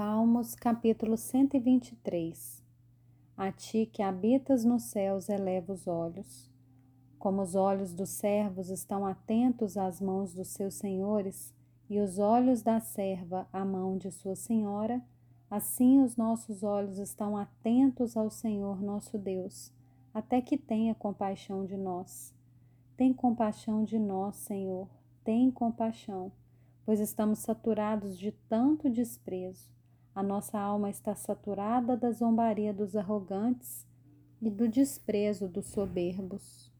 Salmos capítulo 123 A ti que habitas nos céus eleva os olhos. Como os olhos dos servos estão atentos às mãos dos seus senhores, e os olhos da serva à mão de sua senhora, assim os nossos olhos estão atentos ao Senhor nosso Deus, até que tenha compaixão de nós. Tem compaixão de nós, Senhor, tem compaixão, pois estamos saturados de tanto desprezo a nossa alma está saturada da zombaria dos arrogantes e do desprezo dos soberbos.